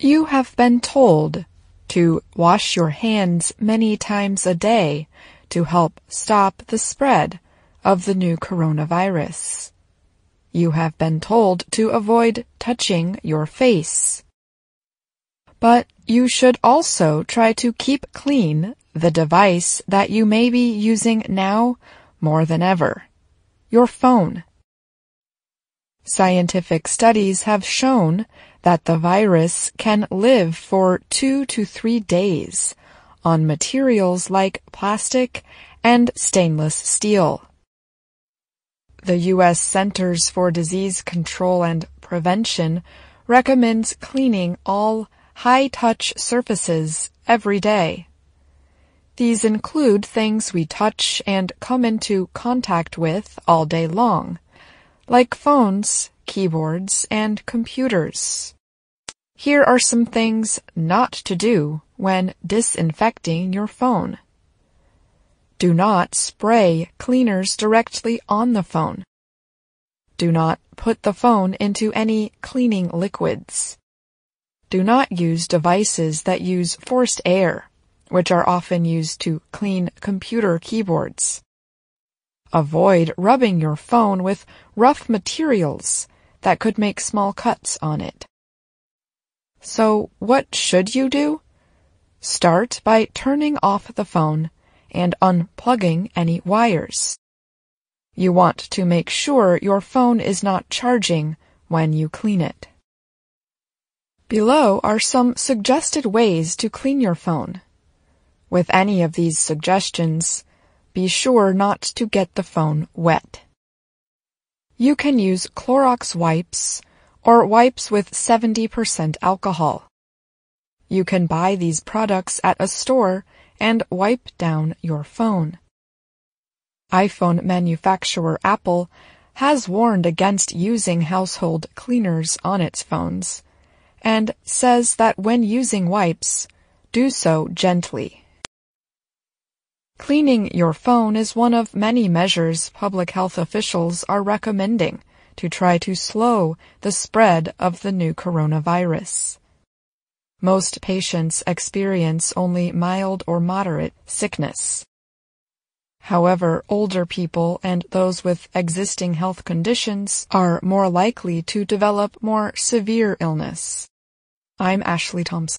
You have been told to wash your hands many times a day to help stop the spread of the new coronavirus. You have been told to avoid touching your face. But you should also try to keep clean the device that you may be using now more than ever. Your phone. Scientific studies have shown that the virus can live for two to three days on materials like plastic and stainless steel. The U.S. Centers for Disease Control and Prevention recommends cleaning all high-touch surfaces every day. These include things we touch and come into contact with all day long, like phones, keyboards, and computers. Here are some things not to do when disinfecting your phone. Do not spray cleaners directly on the phone. Do not put the phone into any cleaning liquids. Do not use devices that use forced air, which are often used to clean computer keyboards. Avoid rubbing your phone with rough materials that could make small cuts on it. So what should you do? Start by turning off the phone and unplugging any wires. You want to make sure your phone is not charging when you clean it. Below are some suggested ways to clean your phone. With any of these suggestions, be sure not to get the phone wet. You can use Clorox wipes or wipes with 70% alcohol. You can buy these products at a store and wipe down your phone. iPhone manufacturer Apple has warned against using household cleaners on its phones and says that when using wipes, do so gently. Cleaning your phone is one of many measures public health officials are recommending to try to slow the spread of the new coronavirus. Most patients experience only mild or moderate sickness. However, older people and those with existing health conditions are more likely to develop more severe illness. I'm Ashley Thompson.